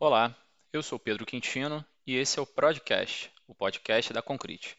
Olá, eu sou Pedro Quintino e esse é o Podcast, o podcast da Concrete.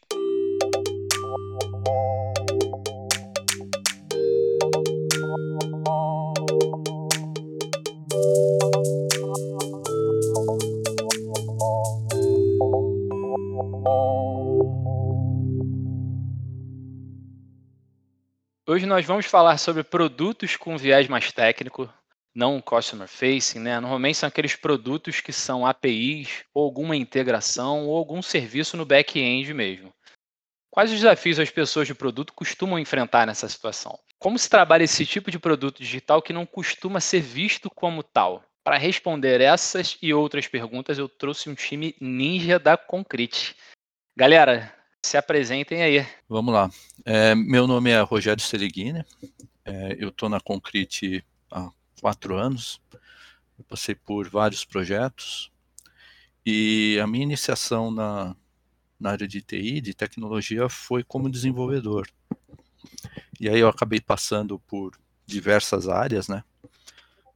Hoje nós vamos falar sobre produtos com viés mais técnico, não customer facing, né? Normalmente são aqueles produtos que são APIs ou alguma integração ou algum serviço no back-end mesmo. Quais os desafios as pessoas de produto costumam enfrentar nessa situação? Como se trabalha esse tipo de produto digital que não costuma ser visto como tal? Para responder essas e outras perguntas, eu trouxe um time ninja da Concrete. Galera, se apresentem aí. Vamos lá. É, meu nome é Rogério Seriguini. É, eu estou na Concrete há quatro anos. Eu passei por vários projetos. E a minha iniciação na, na área de TI, de tecnologia, foi como desenvolvedor. E aí eu acabei passando por diversas áreas, né?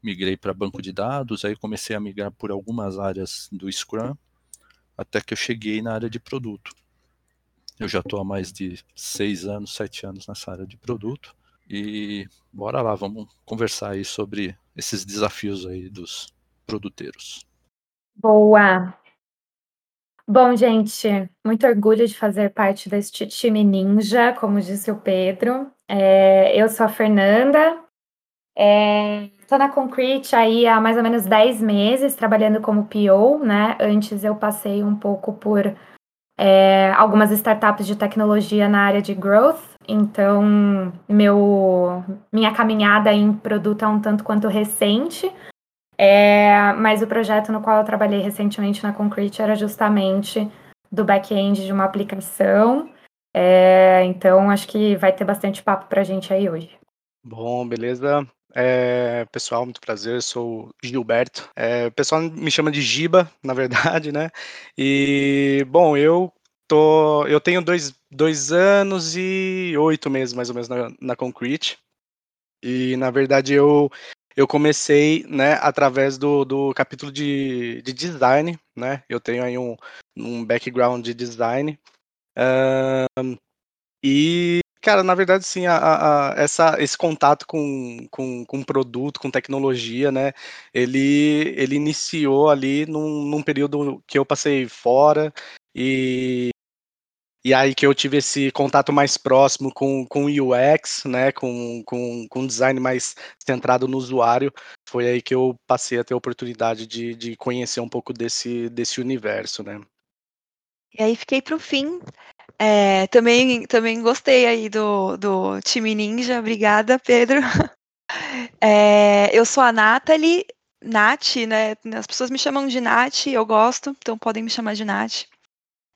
Migrei para banco de dados, aí comecei a migrar por algumas áreas do Scrum, até que eu cheguei na área de produto. Eu já estou há mais de seis anos, sete anos nessa área de produto. E bora lá, vamos conversar aí sobre esses desafios aí dos produteiros. Boa! Bom, gente, muito orgulho de fazer parte deste time ninja, como disse o Pedro. É, eu sou a Fernanda, estou é, na Concrete aí há mais ou menos 10 meses, trabalhando como PO, né? Antes eu passei um pouco por é, algumas startups de tecnologia na área de growth. Então, meu, minha caminhada em produto é um tanto quanto recente. É, mas o projeto no qual eu trabalhei recentemente na Concrete era justamente do back-end de uma aplicação. É, então, acho que vai ter bastante papo para a gente aí hoje. Bom, beleza. É, pessoal, muito prazer, eu sou Gilberto. É, o pessoal me chama de Giba, na verdade, né? E, bom, eu tô. Eu tenho dois, dois anos e oito meses, mais ou menos, na, na Concrete. E, na verdade, eu, eu comecei, né, através do, do capítulo de, de design, né? Eu tenho aí um, um background de design. E Cara, na verdade, sim, a, a, essa, esse contato com, com, com produto, com tecnologia, né? Ele, ele iniciou ali num, num período que eu passei fora e, e aí que eu tive esse contato mais próximo com, com UX, né? Com, com, com design mais centrado no usuário. Foi aí que eu passei a ter a oportunidade de, de conhecer um pouco desse, desse universo, né? E aí fiquei para o fim é, também, também gostei aí do, do time Ninja, obrigada, Pedro. É, eu sou a Nathalie, Nath, né? As pessoas me chamam de Nath, eu gosto, então podem me chamar de Nath.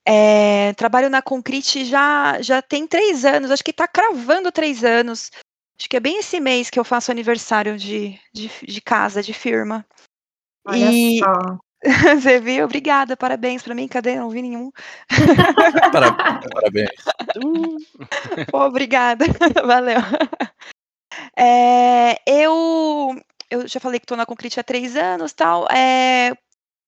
É, trabalho na Concrete já, já tem três anos, acho que está cravando três anos. Acho que é bem esse mês que eu faço aniversário de, de, de casa, de firma. Olha e, só. Você viu? Obrigada, parabéns para mim. Cadê? Não vi nenhum. parabéns. Pô, obrigada, valeu. É, eu, eu já falei que estou na Concrete há três anos tal. É,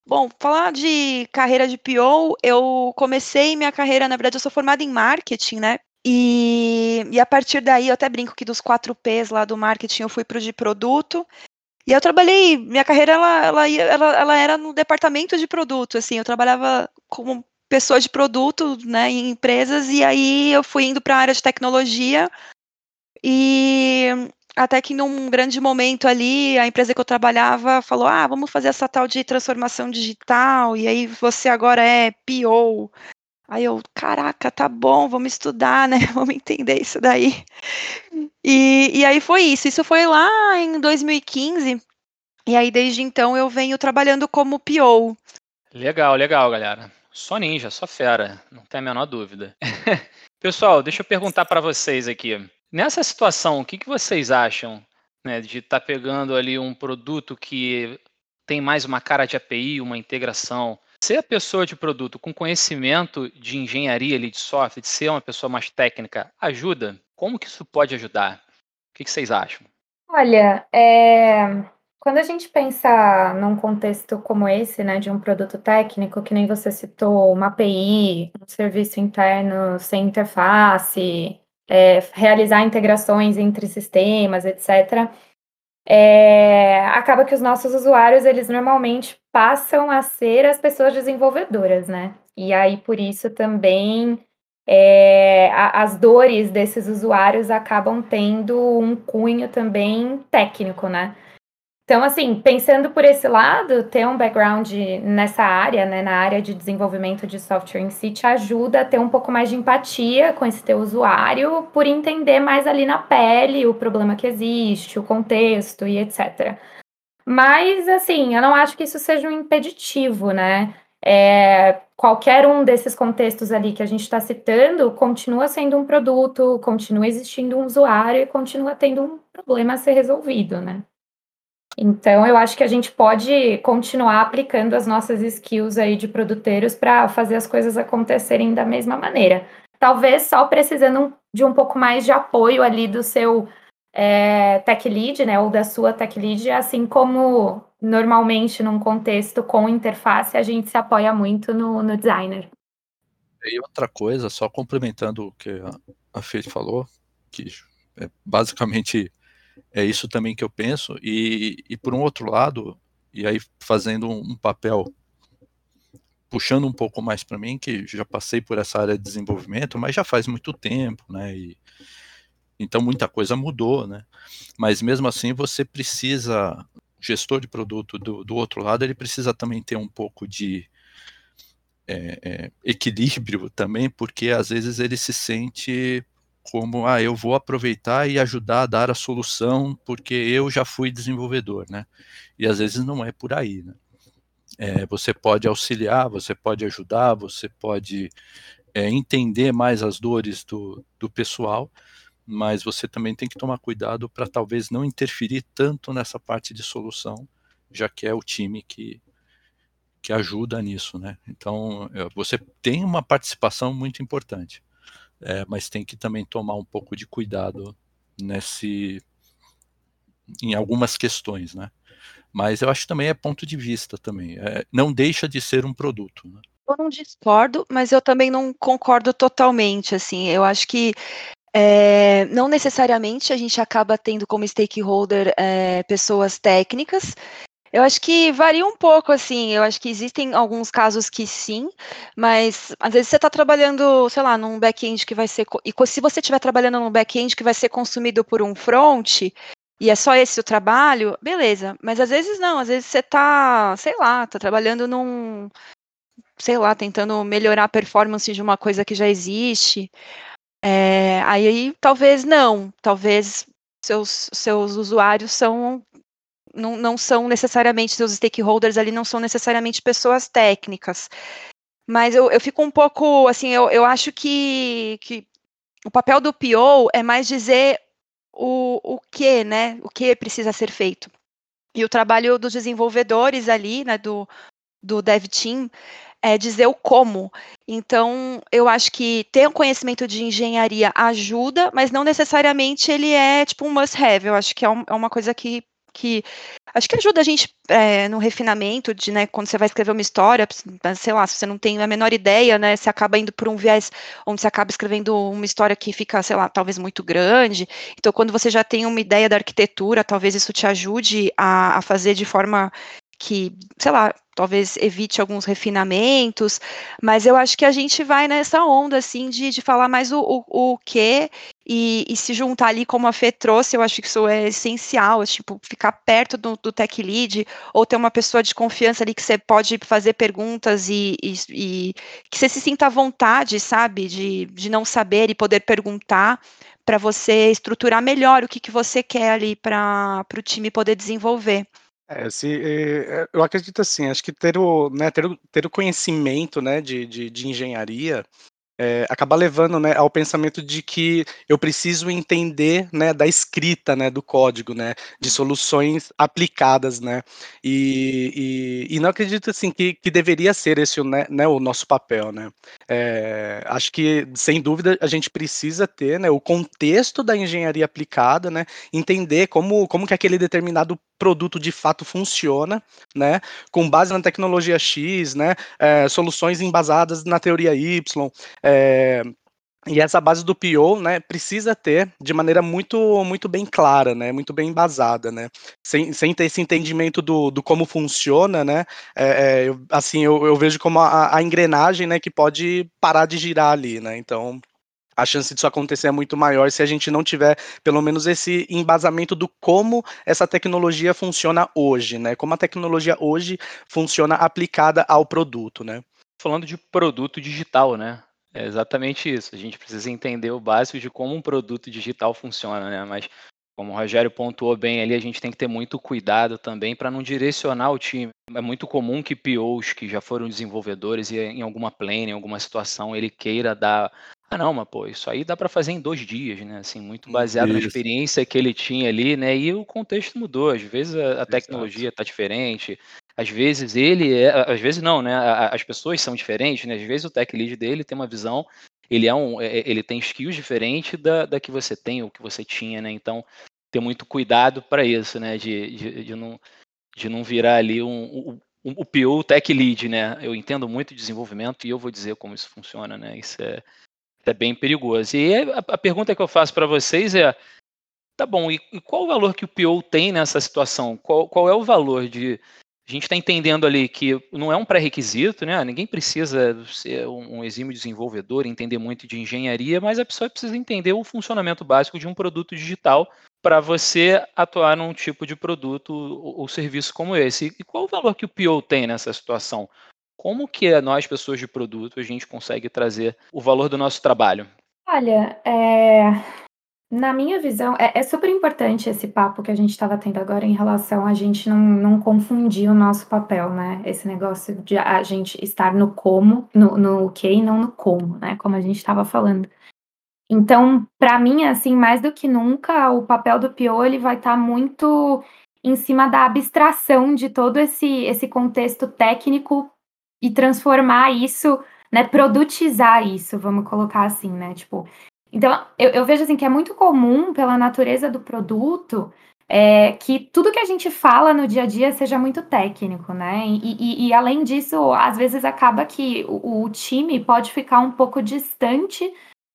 bom, falar de carreira de PO, eu comecei minha carreira, na verdade, eu sou formada em marketing, né? E, e a partir daí, eu até brinco que dos quatro P's lá do marketing, eu fui para o de produto. E eu trabalhei, minha carreira ela, ela, ela, ela era no departamento de produto, assim, eu trabalhava como pessoa de produto, né, em empresas, e aí eu fui indo para a área de tecnologia, e até que num grande momento ali, a empresa que eu trabalhava falou, ah, vamos fazer essa tal de transformação digital, e aí você agora é PO, Aí eu, caraca, tá bom, vamos estudar, né? Vamos entender isso daí. E, e aí foi isso. Isso foi lá em 2015. E aí, desde então, eu venho trabalhando como PO. Legal, legal, galera. Só ninja, só fera, não tem a menor dúvida. Pessoal, deixa eu perguntar para vocês aqui. Nessa situação, o que, que vocês acham né, de estar tá pegando ali um produto que tem mais uma cara de API, uma integração, ser a pessoa de produto com conhecimento de engenharia ali, de software, de ser uma pessoa mais técnica, ajuda? Como que isso pode ajudar? O que, que vocês acham? Olha, é... quando a gente pensa num contexto como esse, né, de um produto técnico, que nem você citou, uma API, um serviço interno sem interface, é, realizar integrações entre sistemas, etc., é, acaba que os nossos usuários, eles normalmente passam a ser as pessoas desenvolvedoras, né? E aí, por isso, também é, a, as dores desses usuários acabam tendo um cunho também técnico, né? Então, assim, pensando por esse lado, ter um background nessa área, né, na área de desenvolvimento de software em si, te ajuda a ter um pouco mais de empatia com esse teu usuário, por entender mais ali na pele o problema que existe, o contexto e etc. Mas, assim, eu não acho que isso seja um impeditivo, né? É, qualquer um desses contextos ali que a gente está citando continua sendo um produto, continua existindo um usuário e continua tendo um problema a ser resolvido, né? Então, eu acho que a gente pode continuar aplicando as nossas skills aí de produteiros para fazer as coisas acontecerem da mesma maneira. Talvez só precisando de um pouco mais de apoio ali do seu é, tech lead, né, ou da sua tech lead, assim como normalmente num contexto com interface a gente se apoia muito no, no designer. E outra coisa, só complementando o que a, Fê falou, que é basicamente é isso também que eu penso. E, e por um outro lado, e aí fazendo um, um papel puxando um pouco mais para mim, que já passei por essa área de desenvolvimento, mas já faz muito tempo, né? E, então muita coisa mudou, né? Mas mesmo assim você precisa, gestor de produto do, do outro lado, ele precisa também ter um pouco de é, é, equilíbrio também, porque às vezes ele se sente como ah, eu vou aproveitar e ajudar a dar a solução porque eu já fui desenvolvedor, né? E às vezes não é por aí, né? É, você pode auxiliar, você pode ajudar, você pode é, entender mais as dores do, do pessoal, mas você também tem que tomar cuidado para talvez não interferir tanto nessa parte de solução, já que é o time que, que ajuda nisso, né? Então, é, você tem uma participação muito importante é, mas tem que também tomar um pouco de cuidado nesse em algumas questões, né? Mas eu acho que também é ponto de vista também. É, não deixa de ser um produto. Né? Eu não discordo, mas eu também não concordo totalmente. Assim, eu acho que é, não necessariamente a gente acaba tendo como stakeholder é, pessoas técnicas, eu acho que varia um pouco, assim. Eu acho que existem alguns casos que sim, mas às vezes você está trabalhando, sei lá, num back-end que vai ser. E se você estiver trabalhando num back-end que vai ser consumido por um front, e é só esse o trabalho, beleza. Mas às vezes não, às vezes você está, sei lá, está trabalhando num. Sei lá, tentando melhorar a performance de uma coisa que já existe. É, aí talvez não, talvez seus, seus usuários são não, não são necessariamente, seus stakeholders ali não são necessariamente pessoas técnicas. Mas eu, eu fico um pouco, assim, eu, eu acho que, que o papel do PO é mais dizer o, o que, né, o que precisa ser feito. E o trabalho dos desenvolvedores ali, né, do, do dev team, é dizer o como. Então, eu acho que ter um conhecimento de engenharia ajuda, mas não necessariamente ele é tipo um must have. Eu acho que é, um, é uma coisa que que acho que ajuda a gente é, no refinamento de, né, quando você vai escrever uma história, sei lá, se você não tem a menor ideia, né, você acaba indo por um viés onde você acaba escrevendo uma história que fica, sei lá, talvez muito grande. Então, quando você já tem uma ideia da arquitetura, talvez isso te ajude a, a fazer de forma que, sei lá, talvez evite alguns refinamentos, mas eu acho que a gente vai nessa onda, assim, de, de falar mais o, o, o que e, e, se juntar ali, como a Fê trouxe, eu acho que isso é essencial, é, tipo, ficar perto do, do tech lead, ou ter uma pessoa de confiança ali que você pode fazer perguntas e, e, e que você se sinta à vontade, sabe, de, de não saber e poder perguntar, para você estruturar melhor o que, que você quer ali para o time poder desenvolver. É, se, é, eu acredito assim, acho que ter o, né, ter o, ter o conhecimento né, de, de, de engenharia é, acaba levando né, ao pensamento de que eu preciso entender né, da escrita né, do código, né, de soluções aplicadas, né, e, e, e não acredito assim que, que deveria ser esse né, né, o nosso papel, né. É, acho que sem dúvida a gente precisa ter né, o contexto da engenharia aplicada, né, entender como, como que aquele determinado produto de fato funciona, né, com base na tecnologia X, né, é, soluções embasadas na teoria Y, é, e essa base do PO, né, precisa ter de maneira muito, muito bem clara, né, muito bem embasada, né, sem, sem ter esse entendimento do, do como funciona, né, é, é, eu, assim, eu, eu, vejo como a, a, engrenagem, né, que pode parar de girar ali, né, então a chance disso acontecer é muito maior se a gente não tiver pelo menos esse embasamento do como essa tecnologia funciona hoje, né? Como a tecnologia hoje funciona aplicada ao produto, né? Falando de produto digital, né? É exatamente isso. A gente precisa entender o básico de como um produto digital funciona, né? Mas como o Rogério pontuou bem ali, a gente tem que ter muito cuidado também para não direcionar o time. É muito comum que POs que já foram desenvolvedores e em alguma plane, em alguma situação, ele queira dar ah, não, mas pô, isso aí dá para fazer em dois dias, né? Assim, muito baseado na experiência que ele tinha ali, né? E o contexto mudou. Às vezes a, a tecnologia está diferente, às vezes ele é, às vezes não, né? As pessoas são diferentes, né? Às vezes o tech lead dele tem uma visão, ele é um, é, é, ele tem skills diferentes da, da que você tem ou que você tinha, né? Então ter muito cuidado para isso, né? De, de, de, não de não virar ali um, um, o PO tech lead, né? Eu entendo muito de desenvolvimento e eu vou dizer como isso funciona, né? Isso é é bem perigoso. E a, a pergunta que eu faço para vocês é: tá bom, e, e, qual o valor que o PO tem nessa situação? Qual, qual é o valor de. A gente está entendendo ali que não é um pré-requisito, né? Ninguém precisa ser um, exímio desenvolvedor, entender muito de engenharia, mas a pessoa precisa entender o funcionamento básico de um produto digital para você atuar num tipo de produto ou, serviço como esse. E qual o valor que o PO tem nessa situação? Como que nós, pessoas de produto, a gente consegue trazer o valor do nosso trabalho? Olha, é... na minha visão, é, é, super importante esse papo que a gente estava tendo agora em relação a gente não, não confundir o nosso papel, né? Esse negócio de a gente estar no como, no, no que e não no como, né? Como a gente estava falando. Então, para mim, assim, mais do que nunca, o papel do PO ele vai estar tá muito em cima da abstração de todo esse, esse contexto técnico e transformar isso, né, produtizar isso, vamos colocar assim, né, tipo, então eu, eu vejo assim que é muito comum pela natureza do produto é, que tudo que a gente fala no dia a dia seja muito técnico, né? E, e, e além disso, às vezes acaba que o, o, time pode ficar um pouco distante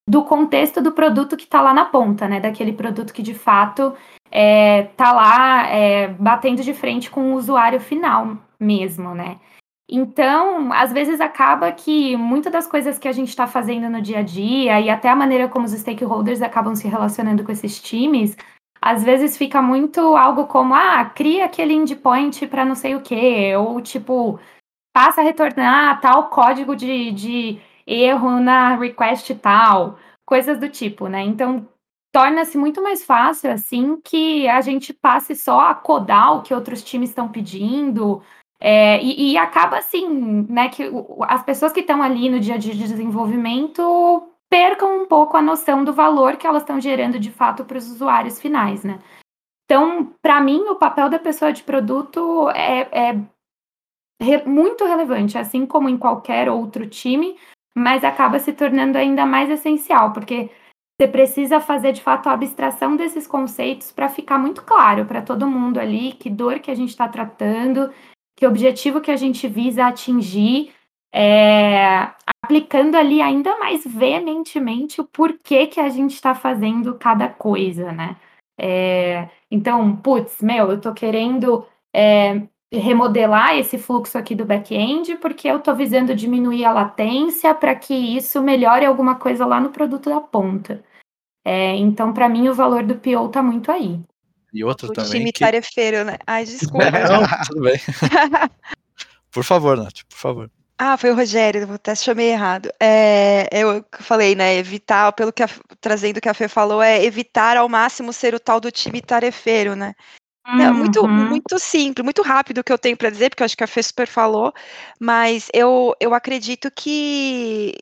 do contexto do produto que está lá na ponta, né? Daquele produto que de fato está é, tá lá é, batendo de frente com o usuário final mesmo, né? Então, às vezes acaba que muitas das coisas que a gente está fazendo no dia a dia e até a maneira como os stakeholders acabam se relacionando com esses times, às vezes fica muito algo como, ah, cria aquele endpoint para não sei o quê, ou tipo, passa a retornar tal código de, de erro na request tal, coisas do tipo, né? Então, torna-se muito mais fácil assim que a gente passe só a codar o que outros times estão pedindo, é, e, e, acaba assim, né, que as pessoas que estão ali no dia de desenvolvimento percam um pouco a noção do valor que elas estão gerando de fato para os usuários finais, né? Então, para mim, o papel da pessoa de produto é, é re, muito relevante, assim como em qualquer outro time, mas acaba se tornando ainda mais essencial, porque você precisa fazer de fato a abstração desses conceitos para ficar muito claro para todo mundo ali que dor que a gente está tratando que objetivo que a gente visa atingir, é, aplicando ali ainda mais veementemente o porquê que a gente está fazendo cada coisa, né? É, então, putz, meu, eu estou querendo é, remodelar esse fluxo aqui do back-end porque eu estou visando diminuir a latência para que isso melhore alguma coisa lá no produto da ponta. É, então, para mim, o valor do PO está muito aí. E outra o também. time que... tarefeiro, né? Ai, desculpa. Não, tudo bem. por favor, Nath, por favor. Ah, foi o Rogério, até chamei errado. É, eu falei, né? Evitar, pelo que a, trazendo o que a Fê falou, é evitar ao máximo ser o tal do time tarefeiro, né? Uhum. Não, muito, muito simples, muito rápido o que eu tenho para dizer, porque eu acho que a Fê super falou, mas eu, eu acredito que,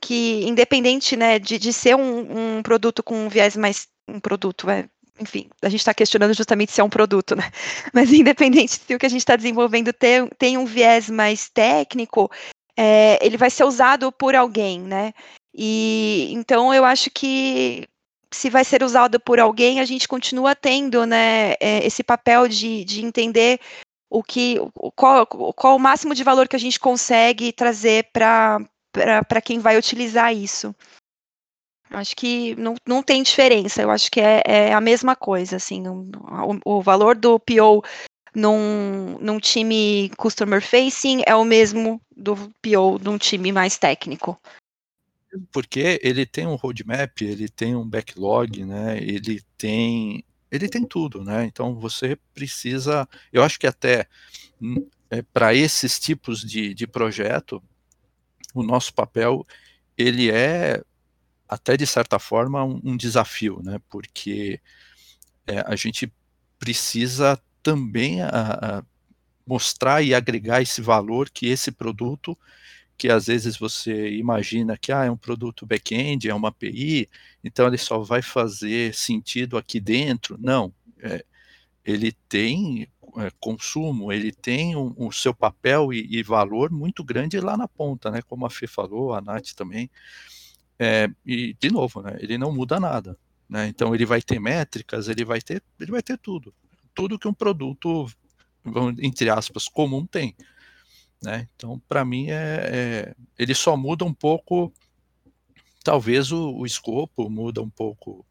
que independente né, de, de ser um, um produto com um viés mais. Um produto, é, enfim, a gente está questionando justamente se é um produto, né? Mas independente se o que a gente está desenvolvendo tem, tem um viés mais técnico, é, ele vai ser usado por alguém, né? E então eu acho que se vai ser usado por alguém, a gente continua tendo, né, é, esse papel de, de entender o que, qual, qual o máximo de valor que a gente consegue trazer para para quem vai utilizar isso. Acho que não, não tem diferença, eu acho que é, é a mesma coisa, assim, o, o, valor do PO num, num time customer facing é o mesmo do PO num time mais técnico. Porque ele tem um roadmap, ele tem um backlog, né? Ele tem ele tem tudo, né? Então você precisa, eu acho que até hum, é, para esses tipos de, de projeto, o nosso papel ele é até de certa forma um, um desafio, né? Porque é, a gente precisa também a, a mostrar e agregar esse valor que esse produto que às vezes você imagina que ah, é um produto back-end, é uma API, então ele só vai fazer sentido aqui dentro. Não, é, ele tem é, consumo, ele tem o um, um seu papel e, e, valor muito grande lá na ponta, né? Como a Fê falou, a Nath também. É, e de novo, né? Ele não muda nada, né? Então ele vai ter métricas, ele vai ter, ele vai ter tudo, tudo que um produto, entre aspas, comum tem. Né? Então, para mim, é, é, ele só muda um pouco, talvez o, o escopo muda um pouco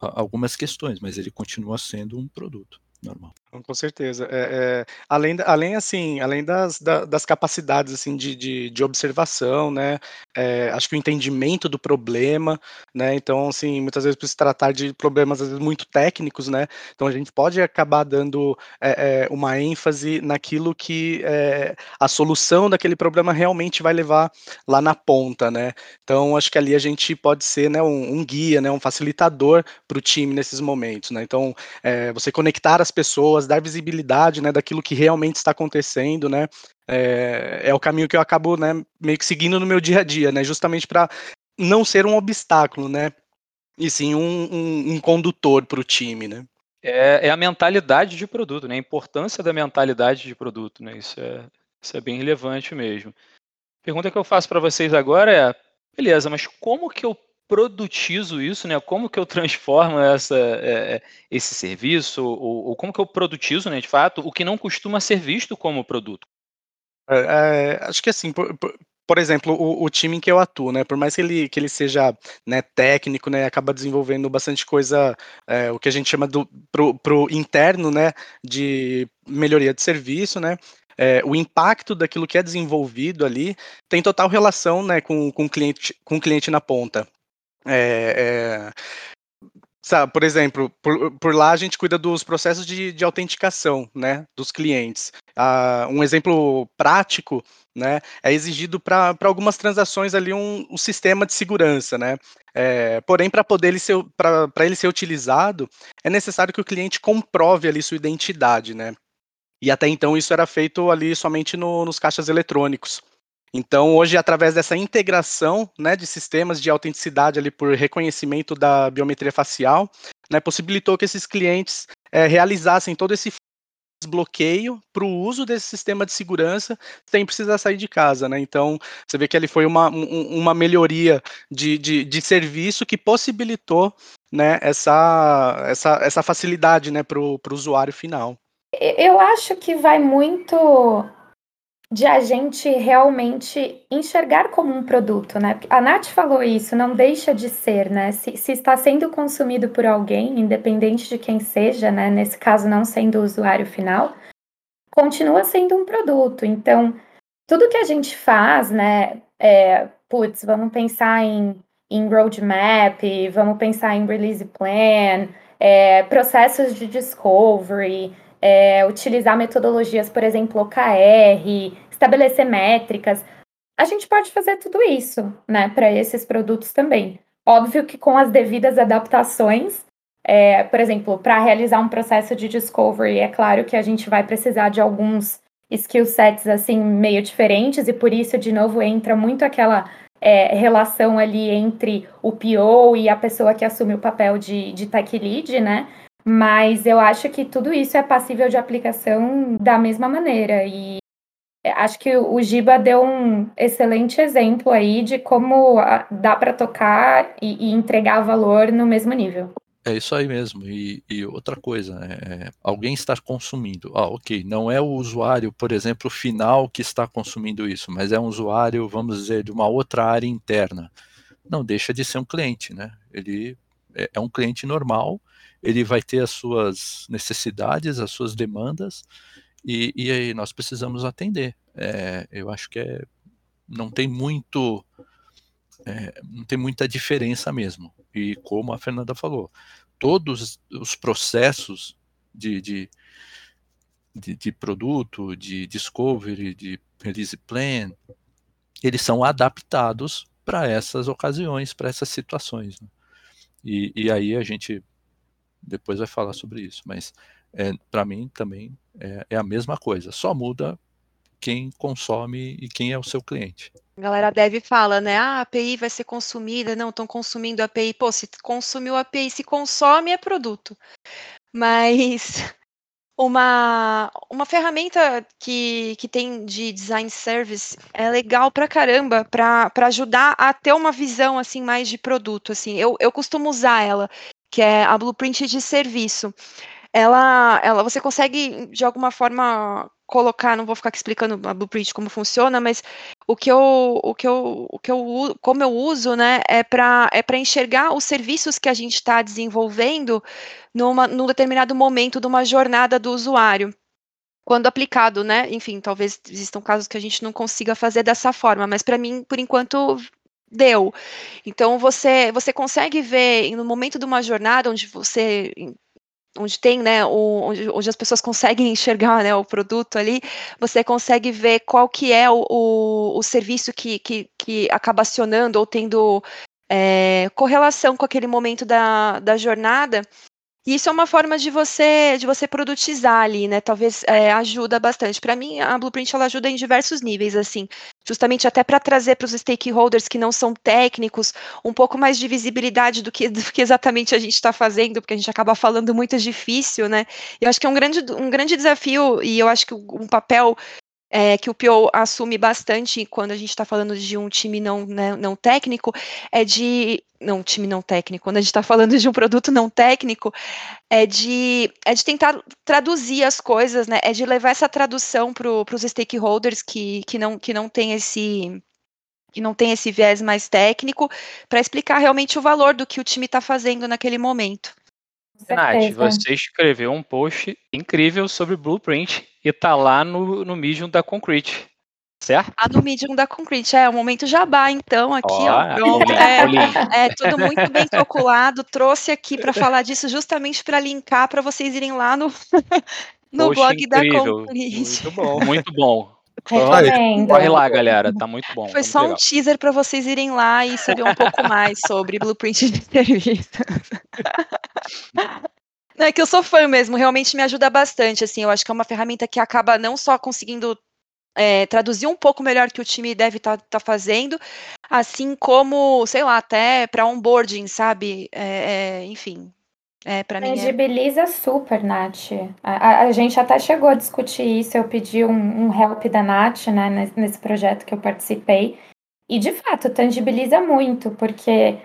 algumas questões, mas ele continua sendo um produto normal. Com certeza. É, é, além, além, assim, além das, das capacidades assim, de, de, de observação, né? É, acho que o entendimento do problema, né? Então, assim, muitas vezes precisa tratar de problemas às vezes muito técnicos, né? Então a gente pode acabar dando é, é, uma ênfase naquilo que é, a solução daquele problema realmente vai levar lá na ponta, né? Então acho que ali a gente pode ser né, um, um guia, né, um facilitador para o time nesses momentos, né? Então você conectar as pessoas pessoas, dar visibilidade, né, daquilo que realmente está acontecendo, né, é, é o caminho que eu acabo, né, meio que seguindo no meu dia a dia, né, justamente para não ser um obstáculo, né, e sim um, um, um condutor para o time, né. É, é, a mentalidade de produto, né, a importância da mentalidade de produto, né, isso é, isso é bem relevante mesmo. Pergunta que eu faço para vocês agora é, beleza, mas como que eu produtizo isso, né? Como que eu transformo essa, é, esse serviço, ou, ou, como que eu produtizo, né, de fato, o que não costuma ser visto como produto? É, é, acho que assim, por, por, por exemplo, o, o, time em que eu atuo, né? Por mais que ele, que ele seja né, técnico, né? Acaba desenvolvendo bastante coisa, é, o que a gente chama do pro, pro interno, né? De melhoria de serviço, né? É, o impacto daquilo que é desenvolvido ali tem total relação né, com, com, cliente, com o cliente na ponta. É, é, sabe, por exemplo, por, por, lá a gente cuida dos processos de, de autenticação, né, dos clientes. Ah, um exemplo prático, né, é exigido para algumas transações ali um, um, sistema de segurança, né. É, porém, para poder ele ser, para ele ser utilizado, é necessário que o cliente comprove ali sua identidade, né. E até então isso era feito ali somente no, nos caixas eletrônicos. Então, hoje, através dessa integração né, de sistemas de autenticidade ali por reconhecimento da biometria facial, né, possibilitou que esses clientes é, realizassem todo esse desbloqueio para o uso desse sistema de segurança sem precisar sair de casa, né? Então, você vê que ali foi uma, um, uma melhoria de, de, de, serviço que possibilitou né, essa, essa, essa facilidade né, para o usuário final. Eu acho que vai muito de a gente realmente enxergar como um produto, né? A Nath falou isso, não deixa de ser, né? Se, se, está sendo consumido por alguém, independente de quem seja, né? Nesse caso, não sendo o usuário final, continua sendo um produto. Então, tudo que a gente faz, né? É, putz, vamos pensar em, em roadmap, vamos pensar em release plan, é, processos de discovery, é, utilizar metodologias, por exemplo, OKR, estabelecer métricas. A gente pode fazer tudo isso, né, para esses produtos também. Óbvio que com as devidas adaptações, é, por exemplo, para realizar um processo de discovery, é claro que a gente vai precisar de alguns skill sets assim meio diferentes e por isso de novo entra muito aquela é, relação ali entre o PO e a pessoa que assume o papel de, de tech lead, né? Mas eu acho que tudo isso é passível de aplicação da mesma maneira. E acho que o Giba deu um excelente exemplo aí de como dá para tocar e, e, entregar valor no mesmo nível. É isso aí mesmo. E, e outra coisa, é, alguém está consumindo. Ah, ok, não é o usuário, por exemplo, final que está consumindo isso, mas é um usuário, vamos dizer, de uma outra área interna. Não deixa de ser um cliente, né? Ele é, é um cliente normal ele vai ter as suas necessidades, as suas demandas, e, e aí nós precisamos atender. É, eu acho que é, não tem muito. É, não tem muita diferença mesmo. E como a Fernanda falou, todos os processos de, de, de, de produto, de discovery, de release plan, eles são adaptados para essas ocasiões, para essas situações. Né? E, e aí a gente depois vai falar sobre isso, mas é, para mim também é, é, a mesma coisa, só muda quem consome e quem é o seu cliente. A galera deve fala, né? Ah, a API vai ser consumida, não, estão consumindo a API. Pô, se consumiu a API, se consome é produto. Mas uma, uma ferramenta que, que tem de design service é legal pra caramba para ajudar a ter uma visão assim mais de produto assim eu, eu costumo usar ela que é a blueprint de serviço. Ela, ela, você consegue de alguma forma colocar, não vou ficar aqui explicando a blueprint como funciona, mas o que eu, o que eu, o que eu, como eu uso, né, é para é para enxergar os serviços que a gente está desenvolvendo numa, num determinado momento de uma jornada do usuário quando aplicado, né? Enfim, talvez existam casos que a gente não consiga fazer dessa forma, mas para mim, por enquanto, deu. Então você você consegue ver no momento de uma jornada onde você onde tem, né, o, onde, onde, as pessoas conseguem enxergar, né, o produto ali, você consegue ver qual que é o, o, o serviço que, que, que acaba acionando ou tendo é, correlação com aquele momento da, da jornada isso é uma forma de você de você produtizar ali, né? Talvez é, ajuda bastante. Para mim, a Blueprint ela ajuda em diversos níveis, assim, justamente até para trazer para os stakeholders que não são técnicos um pouco mais de visibilidade do que, do que exatamente a gente está fazendo, porque a gente acaba falando muito difícil, né? Eu acho que é um grande, um grande desafio e eu acho que um papel é, que o PO assume bastante quando a gente está falando de um time não, né, não técnico, é de. Não, time não técnico, quando a gente está falando de um produto não técnico, é de, é de tentar traduzir as coisas, né? É de levar essa tradução para os stakeholders que, que, não, que não tem esse que não tem esse viés mais técnico, para explicar realmente o valor do que o time está fazendo naquele momento. Nath, você escreveu um post incrível sobre Blueprint e tá lá no, no Medium da Concrete. Certo? Ah, no Medium da Concrete, é o momento jabá, então, aqui, oh, ó. Pronto, é, é, tudo muito bem calculado. Trouxe aqui para falar disso justamente para linkar para vocês irem lá no, no Poxa, blog incrível. da Concrete. Muito bom, muito bom. Corre lá, galera, tá muito bom. Foi tá só legal. um teaser para vocês irem lá e saber um pouco mais sobre Blueprint de serviço. Não, é que eu sou fã mesmo, realmente me ajuda bastante, assim, eu acho que é uma ferramenta que acaba não só conseguindo é, traduzir um pouco melhor que o time deve estar tá, tá fazendo, assim como, sei lá, até para onboarding, sabe? É, é, enfim, é, para mim. Tangibiliza é... super, Nath. A, a, gente até chegou a discutir isso. Eu pedi um, um help da Nath, né, nesse, nesse projeto que eu participei. E de fato, tangibiliza muito, porque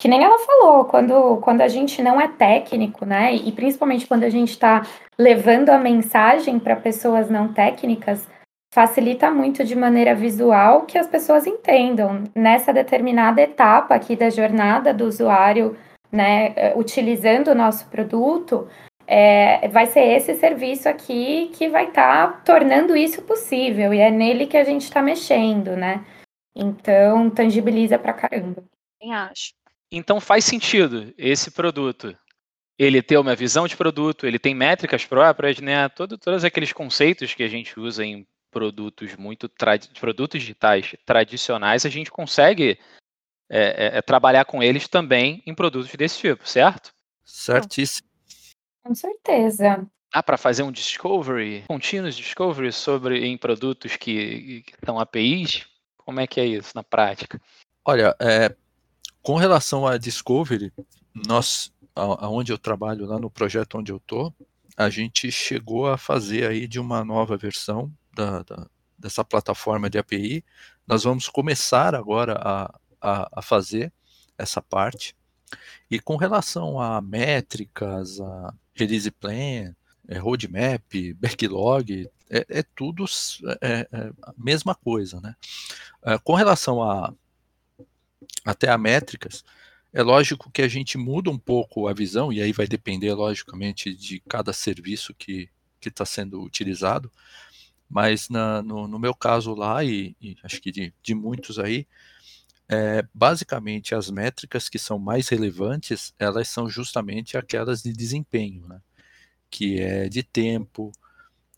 que nem ela falou, quando, quando a gente não é técnico, né? E principalmente quando a gente está levando a mensagem para pessoas não técnicas, facilita muito de maneira visual que as pessoas entendam nessa determinada etapa aqui da jornada do usuário, né? Eh, utilizando o nosso produto, é, vai ser esse serviço aqui que vai estar tá tornando isso possível, e é nele que a gente está mexendo, né? Então, tangibiliza pra caramba. Eu acho. Então faz sentido esse produto ele ter uma visão de produto, ele tem métricas próprias, né? Todo, todos aqueles conceitos que a gente usa em produtos muito produtos digitais tradicionais, a gente consegue é, é, é, trabalhar com eles também em produtos desse tipo, certo? Certíssimo. Com certeza. Dá para fazer um discovery, continuous discovery sobre em produtos que, que são APIs? Como é que é isso na prática? Olha, é, com relação à Discovery, nós, aonde eu trabalho lá no projeto onde eu estou, a gente chegou a fazer aí de uma nova versão da, da, dessa plataforma de API. Nós vamos começar agora a, a, a fazer essa parte. E com relação a métricas, a release plan, é, roadmap, backlog, é, é tudo é, é, a mesma coisa, né? É, com relação a até a métricas, é lógico que a gente muda um pouco a visão, e aí vai depender, logicamente, de cada serviço que está sendo utilizado, mas na, no, no, meu caso lá, e, e acho que de, de muitos aí, é, basicamente as métricas que são mais relevantes, elas são justamente aquelas de desempenho, né? que é de tempo,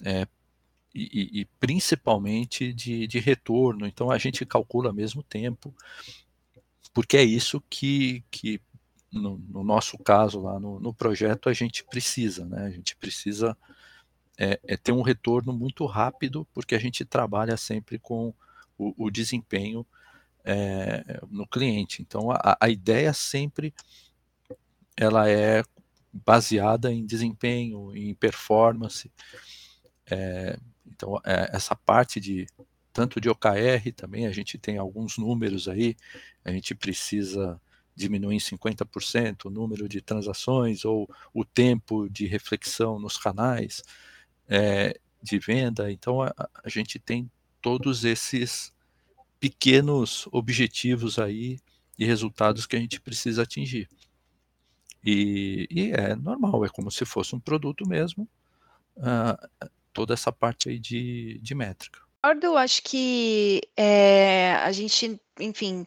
é, e, e, principalmente de, de retorno. Então a gente calcula mesmo tempo, porque é isso que, que no, no nosso caso lá no, no, projeto a gente precisa, né? A gente precisa é, é, ter um retorno muito rápido, porque a gente trabalha sempre com o, o desempenho é, no cliente. Então a, a ideia sempre ela é baseada em desempenho, em performance. É, então, é, essa parte de tanto de OKR também, a gente tem alguns números aí, a gente precisa diminuir em 50% o número de transações ou o tempo de reflexão nos canais é, de venda. Então, a, a gente tem todos esses pequenos objetivos aí e resultados que a gente precisa atingir. E, e é normal, é como se fosse um produto mesmo, uh, toda essa parte aí de, de métrica. Eu acho que é, a gente, enfim,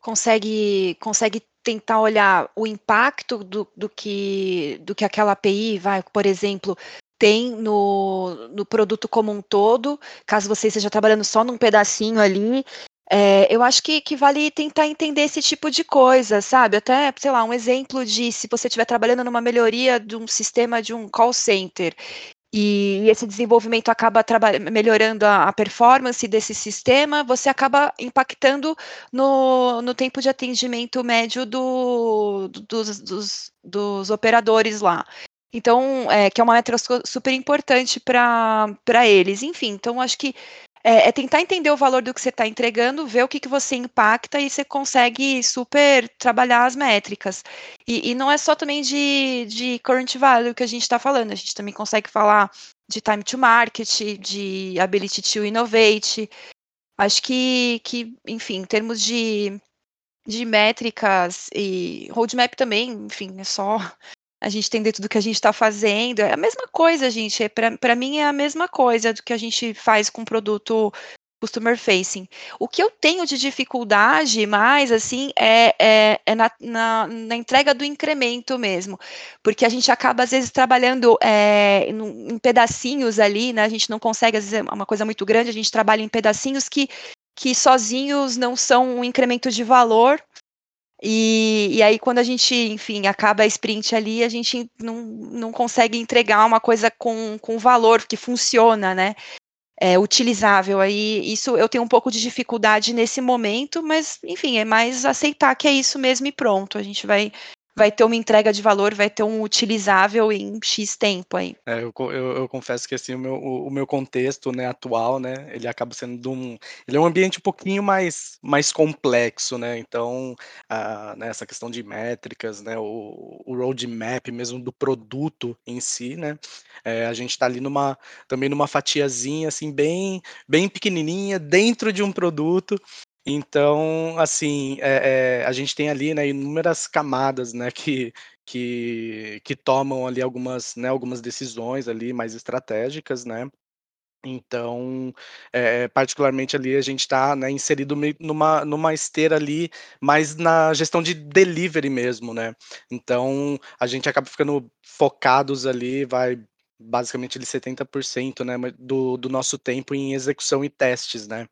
consegue, consegue tentar olhar o impacto do, do, que, do que aquela API vai, por exemplo, tem no, no produto como um todo, caso você esteja trabalhando só num pedacinho ali, é, eu acho que, que vale tentar entender esse tipo de coisa, sabe? Até, sei lá, um exemplo de se você estiver trabalhando numa melhoria de um sistema de um call center e esse desenvolvimento acaba melhorando a, a, performance desse sistema, você acaba impactando no, no tempo de atendimento médio do, do, dos, dos, dos, operadores lá. Então, é, que é uma métrica super importante para eles. Enfim, então acho que é, é, tentar entender o valor do que você está entregando, ver o que, que você impacta e você consegue super trabalhar as métricas. E, e não é só também de, de current value que a gente está falando, a gente também consegue falar de time to market, de ability to innovate. Acho que, que enfim, em termos de, de métricas e roadmap também, enfim, é só a gente entender tudo que a gente está fazendo. É a mesma coisa, gente. É, Para mim é a mesma coisa do que a gente faz com produto customer facing. O que eu tenho de dificuldade mais, assim, é, é, é na, na, na, entrega do incremento mesmo, porque a gente acaba, às vezes, trabalhando é, em, em pedacinhos ali, né, a gente não consegue, às vezes, é uma coisa muito grande, a gente trabalha em pedacinhos que, que sozinhos não são um incremento de valor, e, e, aí, quando a gente, enfim, acaba a sprint ali, a gente não, não consegue entregar uma coisa com, com valor que funciona, né? É, utilizável. Aí, isso eu tenho um pouco de dificuldade nesse momento, mas, enfim, é mais aceitar que é isso mesmo e pronto. A gente vai vai ter uma entrega de valor, vai ter um utilizável em X tempo aí. É, eu, eu, eu, confesso que assim, o meu, o, o, meu contexto né, atual, né, ele acaba sendo de um. Ele é um ambiente um pouquinho mais, mais complexo, né? Então, a, né, essa questão de métricas, né, o, o roadmap mesmo do produto em si, né? É, a gente está ali numa também numa fatiazinha assim, bem, bem pequenininha dentro de um produto então, assim, é, é, a gente tem ali, né, inúmeras camadas, né, que, que, que tomam ali algumas, né, algumas decisões ali mais estratégicas, né. Então, é, particularmente ali a gente está né, inserido numa, numa esteira ali mais na gestão de delivery mesmo, né? Então, a gente acaba ficando focados ali, vai basicamente ali 70% né, do, do nosso tempo em execução e testes, né?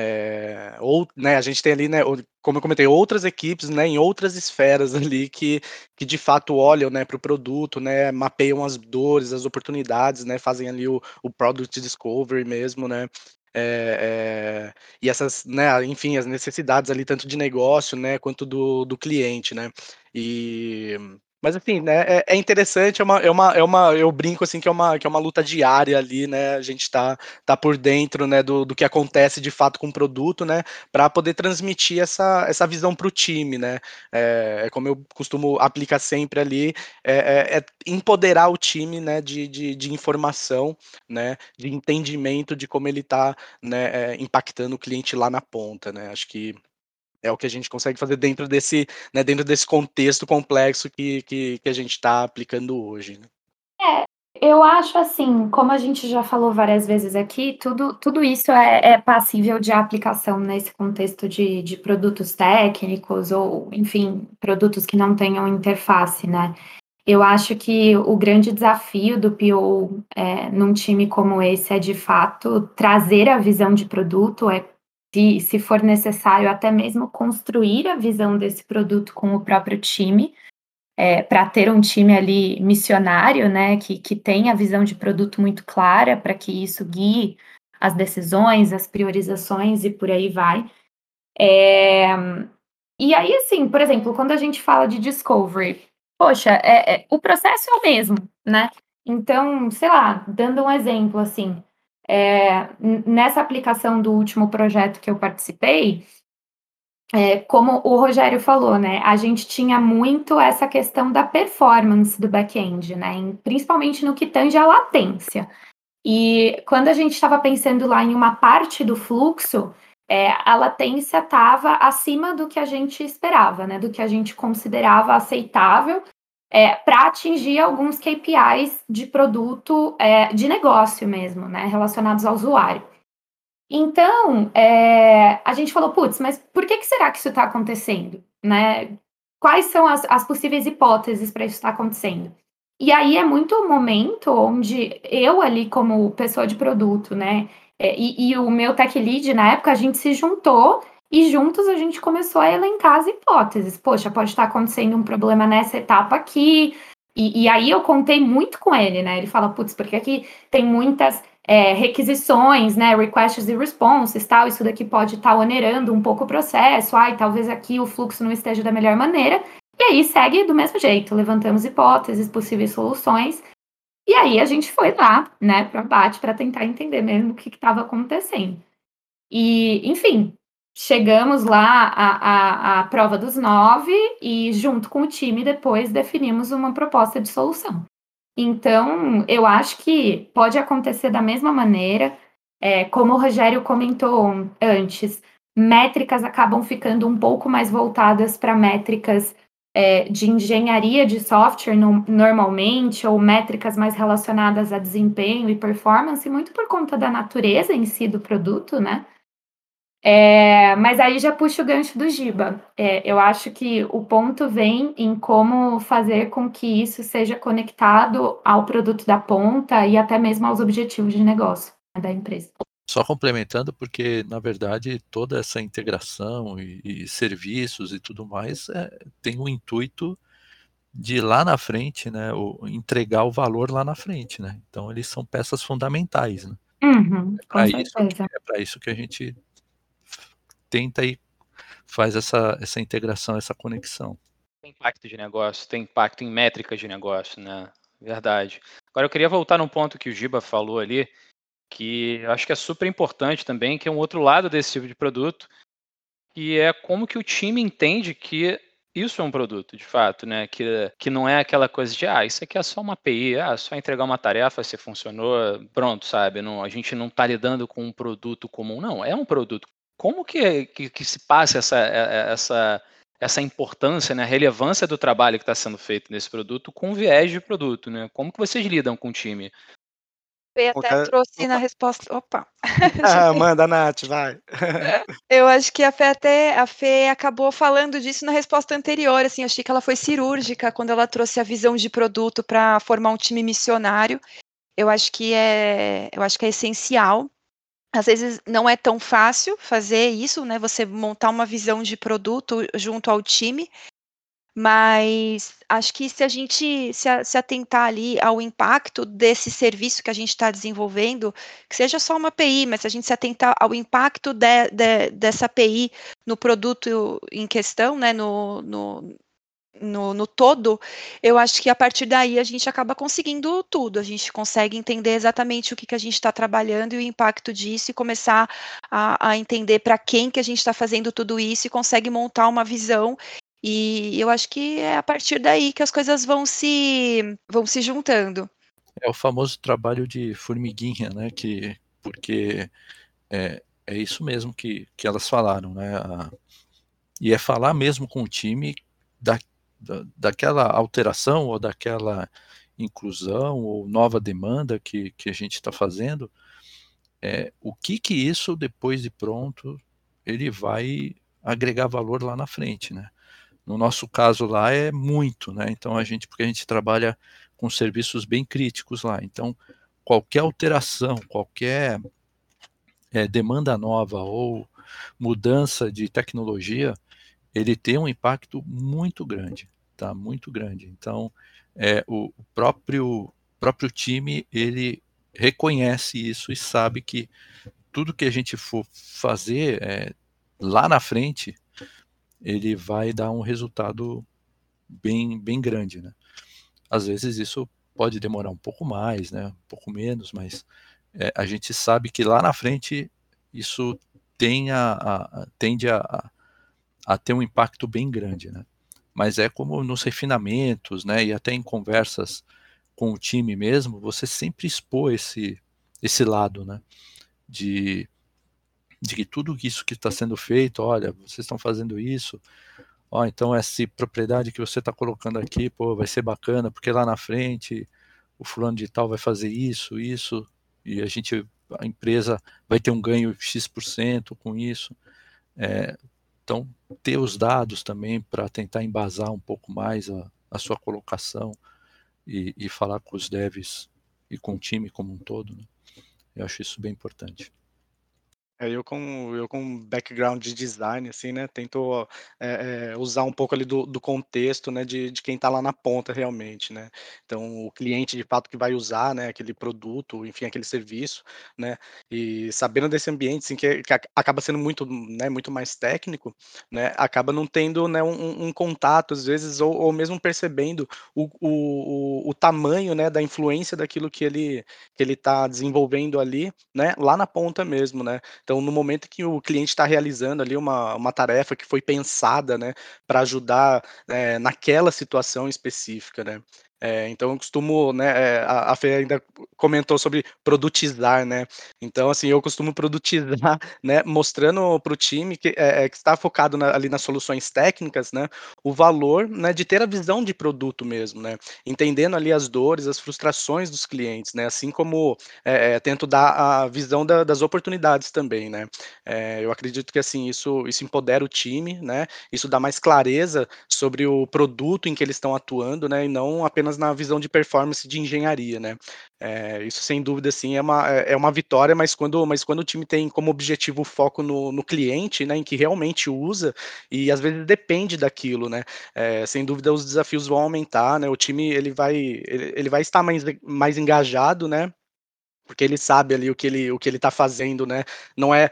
É, ou, né, a gente tem ali, né, como eu comentei, outras equipes, né, em outras esferas ali que, que de fato olham, né, para o produto, né, mapeiam as dores, as oportunidades, né, fazem ali o, o product discovery mesmo, né, é, é, e essas, né, enfim, as necessidades ali tanto de negócio, né, quanto do, do cliente, né, e mas assim, né, é, é, interessante, é uma, é, uma, é uma, eu brinco assim que é uma, que é uma luta diária ali, né, a gente tá, tá por dentro, né, do, do que acontece de fato com o produto, né, para poder transmitir essa, essa visão para o time, né, é, é, como eu costumo aplicar sempre ali, é, é, é empoderar o time, né, de, de, de, informação, né, de entendimento de como ele está, né, é, impactando o cliente lá na ponta, né, acho que é o que a gente consegue fazer dentro desse, né, dentro desse contexto complexo que, que, que a gente está aplicando hoje. Né? É, eu acho assim, como a gente já falou várias vezes aqui, tudo, tudo isso é, é passível de aplicação nesse contexto de, de produtos técnicos ou, enfim, produtos que não tenham interface, né? Eu acho que o grande desafio do PO é, num time como esse é, de fato, trazer a visão de produto, é se, se for necessário, até mesmo construir a visão desse produto com o próprio time, é, para ter um time ali missionário, né, que, que tenha a visão de produto muito clara, para que isso guie as decisões, as priorizações e por aí vai. É, e aí, assim, por exemplo, quando a gente fala de discovery, poxa, é, é, o processo é o mesmo, né? Então, sei lá, dando um exemplo assim, é, nessa aplicação do último projeto que eu participei, é, como o Rogério falou, né, a gente tinha muito essa questão da performance do back-end, né, em, principalmente no que tange a latência. E quando a gente estava pensando lá em uma parte do fluxo, é, a latência estava acima do que a gente esperava, né, do que a gente considerava aceitável é, para atingir alguns KPIs de produto, é, de negócio mesmo, né, relacionados ao usuário. Então, é, a gente falou, putz, mas por que, que será que isso está acontecendo? Né? Quais são as, as possíveis hipóteses para isso estar tá acontecendo? E aí é muito o momento onde eu ali, como pessoa de produto, né, é, e, e o meu tech lead, na época, a gente se juntou e juntos a gente começou a elencar as hipóteses. Poxa, pode estar acontecendo um problema nessa etapa aqui. E, e aí eu contei muito com ele, né? Ele fala, putz, porque aqui tem muitas é, requisições, né? Requests e responses, tal. Isso daqui pode estar onerando um pouco o processo. Ai, talvez aqui o fluxo não esteja da melhor maneira. E aí segue do mesmo jeito. Levantamos hipóteses, possíveis soluções. E aí a gente foi lá, né, para bate para tentar entender mesmo o que estava acontecendo. E, enfim, chegamos lá à, prova dos nove e, junto com o time, depois definimos uma proposta de solução. Então, eu acho que pode acontecer da mesma maneira, é, como o Rogério comentou antes, métricas acabam ficando um pouco mais voltadas para métricas é, de engenharia de software no, normalmente, ou métricas mais relacionadas a desempenho e performance, muito por conta da natureza em si do produto, né? É, mas aí já puxa o gancho do Giba. É, eu acho que o ponto vem em como fazer com que isso seja conectado ao produto da ponta e até mesmo aos objetivos de negócio da empresa. Só complementando, porque na verdade toda essa integração e, e serviços e tudo mais é, tem o intuito de lá na frente, né, entregar o valor lá na frente, né? Então eles são peças fundamentais, né? Uhum, é para isso, é isso que a gente tenta e faz essa, essa integração, essa conexão. Tem impacto de negócio, tem impacto em métricas de negócio, né? Verdade. Agora eu queria voltar num ponto que o Giba falou ali, que acho que é super importante também, que é um outro lado desse tipo de produto, que é como que o time entende que isso é um produto, de fato, né? Que, que não é aquela coisa de, ah, isso aqui é só uma API, ah, só entregar uma tarefa, se funcionou, pronto, sabe? Não, a gente não está lidando com um produto comum, não, é um produto como que, que, que se passa essa, é, é, essa, essa importância, né, a relevância do trabalho que está sendo feito nesse produto com viés de produto, né? Como que vocês lidam com o time? Eu até trouxe na resposta. Opa! Ah, manda, Nath, vai. Eu acho que a Fê até a Fê acabou falando disso na resposta anterior. Assim, achei que ela foi cirúrgica quando ela trouxe a visão de produto para formar um time missionário. Eu acho que é, eu acho que é essencial às vezes não é tão fácil fazer isso, né? Você montar uma visão de produto junto ao time, Mas acho que se a gente se, atentar ali ao impacto desse serviço que a gente está desenvolvendo, que seja só uma API, mas se a gente se atentar ao impacto de, de, dessa API no produto em questão, né, no, no, no, no, todo, eu acho que a partir daí a gente acaba conseguindo tudo. A gente consegue entender exatamente o que, que a gente está trabalhando e o impacto disso e começar a, a entender para quem que a gente está fazendo tudo isso e consegue montar uma visão. E eu acho que é a partir daí que as coisas vão se vão se juntando. É o famoso trabalho de formiguinha, né? Que porque é, é isso mesmo que, que elas falaram, né? A, e é falar mesmo com o time da, da, daquela alteração ou daquela inclusão ou nova demanda que, que a gente está fazendo, é, o que que isso depois de pronto ele vai agregar valor lá na frente, né? No nosso caso lá é muito, né? Então a gente porque a gente trabalha com serviços bem críticos lá, então qualquer alteração, qualquer é, demanda nova ou mudança de tecnologia, ele tem um impacto muito grande, tá? Muito grande. Então, é, o próprio próprio time ele reconhece isso e sabe que tudo que a gente for fazer é, lá na frente ele vai dar um resultado bem bem grande, né? Às vezes isso pode demorar um pouco mais, né? Um pouco menos, mas é, a gente sabe que lá na frente isso tem a, a, tende a, a ter um impacto bem grande, né? Mas é como nos refinamentos, né? E até em conversas com o time mesmo, você sempre expor esse, esse lado, né? De, de que tudo isso que está sendo feito, olha, vocês estão fazendo isso, ó, então essa propriedade que você está colocando aqui, pô, vai ser bacana, porque lá na frente o fulano de tal vai fazer isso, isso, e a gente, a empresa vai ter um ganho X% com isso. É, então, ter os dados também para tentar embasar um pouco mais a, a sua colocação e, e, falar com os devs e com o time como um todo, né? eu acho isso bem importante. É, eu com eu com background de design, assim, né, tento, eh eh, usar um pouco ali do do contexto, né, de de quem está lá na ponta realmente, né. Então o cliente de fato que vai usar, né, aquele produto, enfim, aquele serviço, né, e sabendo desse ambiente, assim, que que acaba sendo muito, né, muito mais técnico, né, acaba não tendo, né, um um contato às vezes ou ou mesmo percebendo o o o tamanho, né, da influência daquilo que ele que ele está desenvolvendo ali, né, lá na ponta mesmo, né. Então, no momento que o cliente está realizando ali uma, uma tarefa que foi pensada, né, para ajudar é, naquela situação específica, né? É, então eu costumo, né, é, a, a Fê ainda comentou sobre produtizar, né? Então, assim, eu costumo produtizar, né, mostrando para o time que, é, é, que está focado na, ali nas soluções técnicas, né, o valor, né, de ter a visão de produto mesmo, né? Entendendo ali as dores, as frustrações dos clientes, né? Assim como é, é, tento dar a visão da, das oportunidades também, né? eu acredito que assim isso, isso empodera o time, né? Isso dá mais clareza sobre o produto em que eles estão atuando, né? E não apenas apenas na visão de performance de engenharia, né? É, isso sem dúvida sim é uma, é, é uma vitória, mas quando, mas quando o time tem como objetivo o foco no, no cliente, né, em que realmente usa, e às vezes depende daquilo, né? É, sem dúvida os desafios vão aumentar, né? O time ele vai, ele, ele vai estar mais, mais engajado, né? porque ele sabe ali o que ele o que ele está fazendo, né? Não é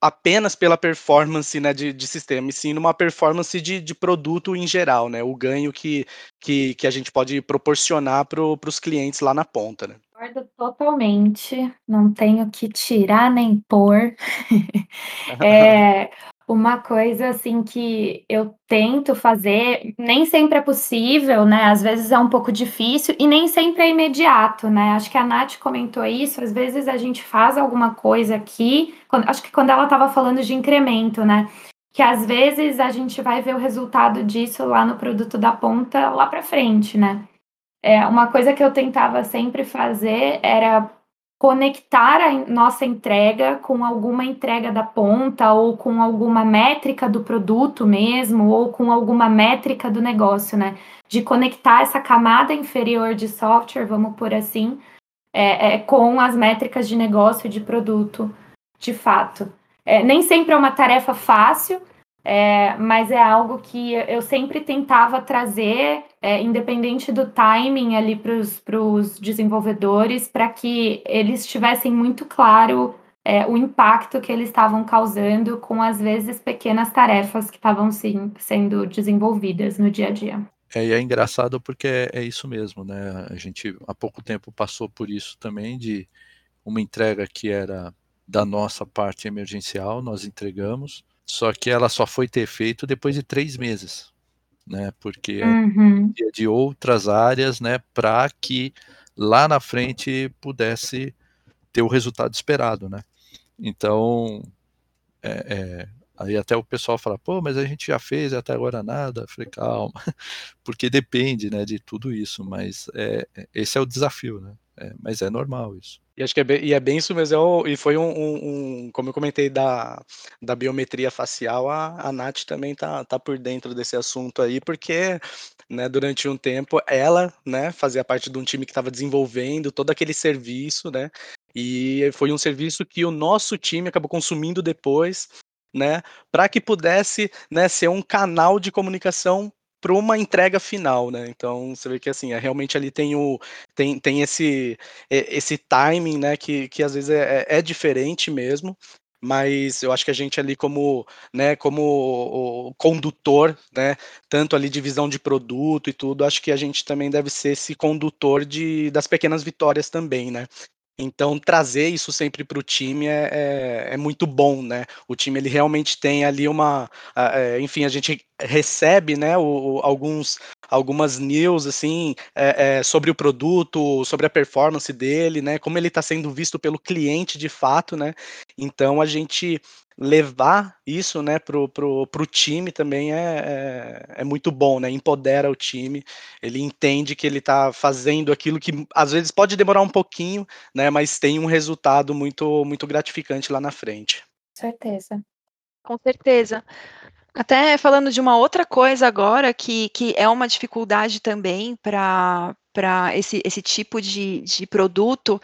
apenas pela performance né, de, de sistema, e sim numa performance de, de produto em geral, né? O ganho que, que, que a gente pode proporcionar para os clientes lá na ponta, né? Concordo totalmente, não tenho que tirar nem pôr. é, uma coisa assim que eu tento fazer, nem sempre é possível, né? Às vezes é um pouco difícil e nem sempre é imediato, né? Acho que a Nath comentou isso, às vezes a gente faz alguma coisa aqui, quando, acho que quando ela estava falando de incremento, né? Que às vezes a gente vai ver o resultado disso lá no produto da ponta lá para frente, né? É, uma coisa que eu tentava sempre fazer era conectar a nossa entrega com alguma entrega da ponta ou com alguma métrica do produto mesmo ou com alguma métrica do negócio, né? De conectar essa camada inferior de software, vamos por assim, é, é, com as métricas de negócio e de produto, de fato. É, nem sempre é uma tarefa fácil, é, mas é algo que eu sempre tentava trazer, é, independente do timing ali para os desenvolvedores, para que eles tivessem muito claro é, o impacto que eles estavam causando com, às vezes, pequenas tarefas que estavam sendo desenvolvidas no dia a dia. É, e é engraçado porque é, é, isso mesmo, né? A gente há pouco tempo passou por isso também, de uma entrega que era da nossa parte emergencial, nós entregamos, só que ela só foi ter feito depois de três meses, né? Porque uhum. de outras áreas, né? Para que lá na frente pudesse ter o resultado esperado, né? Então, é, é, aí até o pessoal fala, pô, mas a gente já fez até agora nada. Eu falei, calma, porque depende, né, de tudo isso, mas é, é, esse é o desafio, né? É, mas é normal isso. E acho que é bem, e é bem isso mesmo. É e foi um, um, um, como eu comentei da, da biometria facial, a, a Nath também tá, tá por dentro desse assunto aí, porque né, durante um tempo ela né, fazia parte de um time que estava desenvolvendo todo aquele serviço, né? E foi um serviço que o nosso time acabou consumindo depois, né, para que pudesse, né, ser um canal de comunicação para uma entrega final, né? Então você vê que assim, é, realmente ali tem o tem, tem esse esse timing, né, que, que às vezes é, é, é diferente mesmo, mas eu acho que a gente ali como, né, como condutor, né, tanto ali de visão de produto e tudo, acho que a gente também deve ser esse condutor de, das pequenas vitórias também, né? Então, trazer isso sempre para o time é, é, é, muito bom, né? O time ele realmente tem ali uma, é, enfim, a gente recebe, né, o, o, alguns, algumas news assim é, é, sobre o produto, sobre a performance dele, né? Como ele está sendo visto pelo cliente de fato, né? Então, a gente levar isso né, pro, pro, pro time também é, é, é, muito bom, né? Empodera o time, ele entende que ele está fazendo aquilo que às vezes pode demorar um pouquinho, né? Mas tem um resultado muito, muito gratificante lá na frente. Certeza. Com certeza. Até falando de uma outra coisa agora, que, que é uma dificuldade também para para esse, esse tipo de, de produto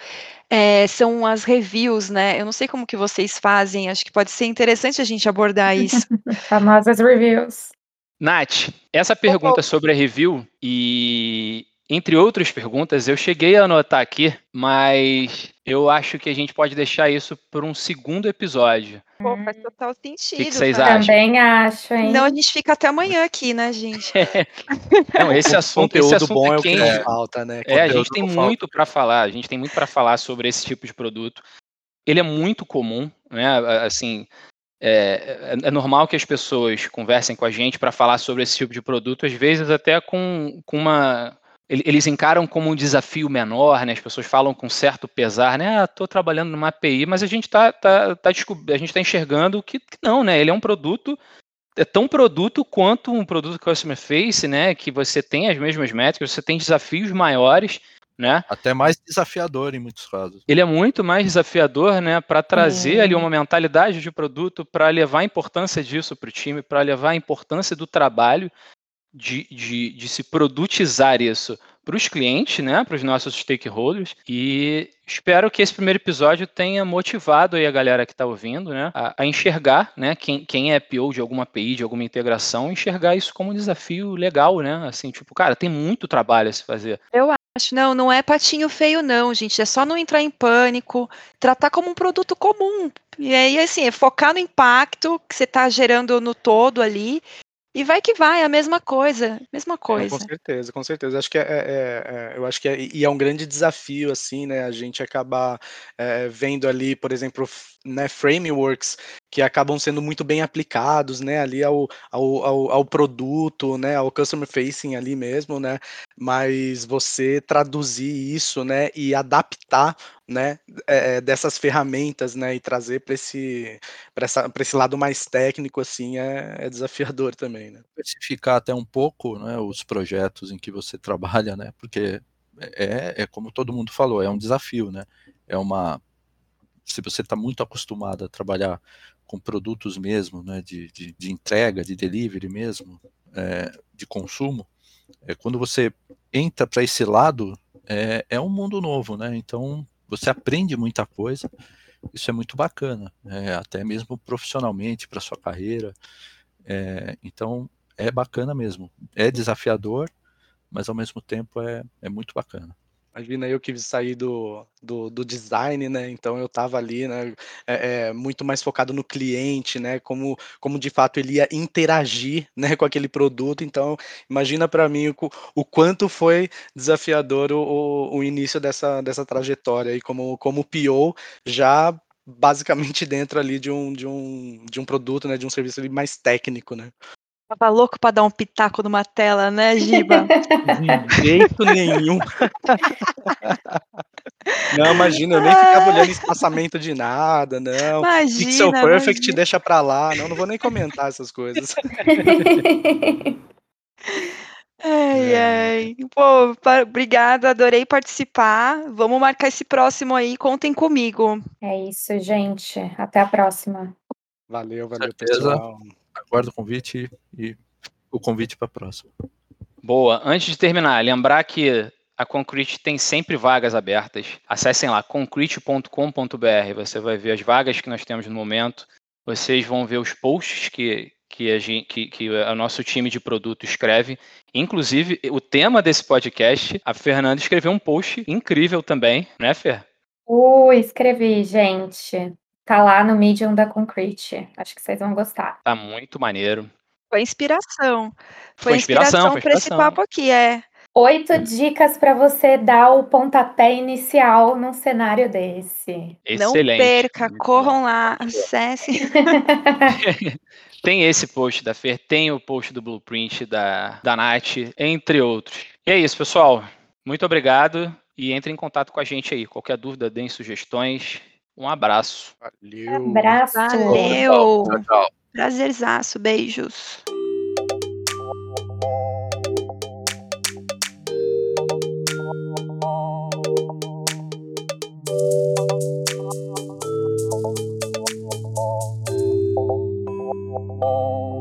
é, são as reviews, né? Eu não sei como que vocês fazem, acho que pode ser interessante a gente abordar isso. Famosas reviews. Nath, essa pergunta sobre a review e entre outras perguntas, eu cheguei a anotar aqui, mas eu acho que a gente pode deixar isso por um segundo episódio. Pô, faz total sentido. O que, que vocês acham? Também acho, hein? Não, a gente fica até amanhã aqui, né, gente? É. Não, esse assunto, conteúdo esse assunto bom é, é o que quente. falta, né? É, a gente tem não muito para falar. A gente tem muito para falar sobre esse tipo de produto. Ele é muito comum, né? Assim, é, é, é normal que as pessoas conversem com a gente para falar sobre esse tipo de produto, às vezes até com, com uma eles encaram como um desafio menor, né? As pessoas falam com certo pesar, né? Ah, estou trabalhando numa API, mas a gente está tá, tá, a gente tá enxergando que, que, não, né? Ele é um produto, é tão produto quanto um produto customer face, né? Que você tem as mesmas métricas, você tem desafios maiores, né? Até mais desafiador em muitos casos. Ele é muito mais desafiador, né? Para trazer ali uma mentalidade de produto, para levar a importância disso para o time, para levar a importância do trabalho de, de, de se produtizar isso para os clientes, né, para os nossos stakeholders, e espero que esse primeiro episódio tenha motivado aí a galera que está ouvindo, né, a, a, enxergar, né, quem, quem é PO de alguma API, de alguma integração, enxergar isso como um desafio legal, né, assim, tipo, cara, tem muito trabalho a se fazer. Eu acho, não, não é patinho feio não, gente, é só não entrar em pânico, tratar como um produto comum, e aí, assim, é focar no impacto que você está gerando no todo ali, e vai que vai, a mesma coisa, mesma coisa. É, com certeza, com certeza. Acho que é, é, é, eu acho que é, e é um grande desafio, assim, né? A gente acabar é, vendo ali, por exemplo, né, frameworks que acabam sendo muito bem aplicados, né, ali ao, ao, ao, ao, produto, né, ao customer facing ali mesmo, né, mas você traduzir isso, né, e adaptar, né, é, dessas ferramentas, né, e trazer para esse, para esse lado mais técnico, assim, é, é desafiador também, né. Especificar até um pouco, né, os projetos em que você trabalha, né, porque é, é como todo mundo falou, é um desafio, né, é uma se você está muito acostumado a trabalhar com produtos mesmo, né, de, de, de entrega, de delivery mesmo, é, de consumo, é, quando você entra para esse lado, é, é um mundo novo, né? Então você aprende muita coisa, isso é muito bacana, é, até mesmo profissionalmente para sua carreira. É, então é bacana mesmo. É desafiador, mas ao mesmo tempo é, é muito bacana. Imagina eu que saí do, do, do, design, né? Então eu estava ali, né? É, é, muito mais focado no cliente, né? Como, como de fato ele ia interagir, né? Com aquele produto. Então imagina para mim o, o, quanto foi desafiador o, o, início dessa, dessa trajetória aí como como PO já basicamente dentro ali de um, de um, de um produto, né? De um serviço mais técnico, né? Tava louco pra dar um pitaco numa tela, né, Giba? De jeito nenhum. Não, imagina, eu nem ficava olhando espaçamento de nada, não. Imagina, Pixel Perfect imagina. deixa pra lá. Não, não vou nem comentar essas coisas. Ai, ai. Pô, obrigada, adorei participar. Vamos marcar esse próximo aí, contem comigo. É isso, gente. Até a próxima. Valeu, valeu, Certeza. pessoal aguardo o convite e o convite para a próxima. Boa. Antes de terminar, lembrar que a Concrete tem sempre vagas abertas. Acessem lá concrete.com.br. Você vai ver as vagas que nós temos no momento. Vocês vão ver os posts que, que, a gente, que, que o nosso time de produto escreve. Inclusive, o tema desse podcast, a Fernanda escreveu um post incrível também, né, Fer? Uh, escrevi, gente. Tá lá no Medium da Concrete. Acho que vocês vão gostar. Tá muito maneiro. Foi inspiração. Foi, foi inspiração, para esse papo aqui, é. Oito dicas para você dar o pontapé inicial num cenário desse. Excelente. Não perca, corram lá, acessem. tem esse post da Fer, tem o post do Blueprint da, da Nath, entre outros. E é isso, pessoal. Muito obrigado e entre em contato com a gente aí. Qualquer dúvida, deem sugestões. Um abraço. Valeu. Abraço. Valeu. Tchau, tchau. Prazerzaço. Beijos. Oh.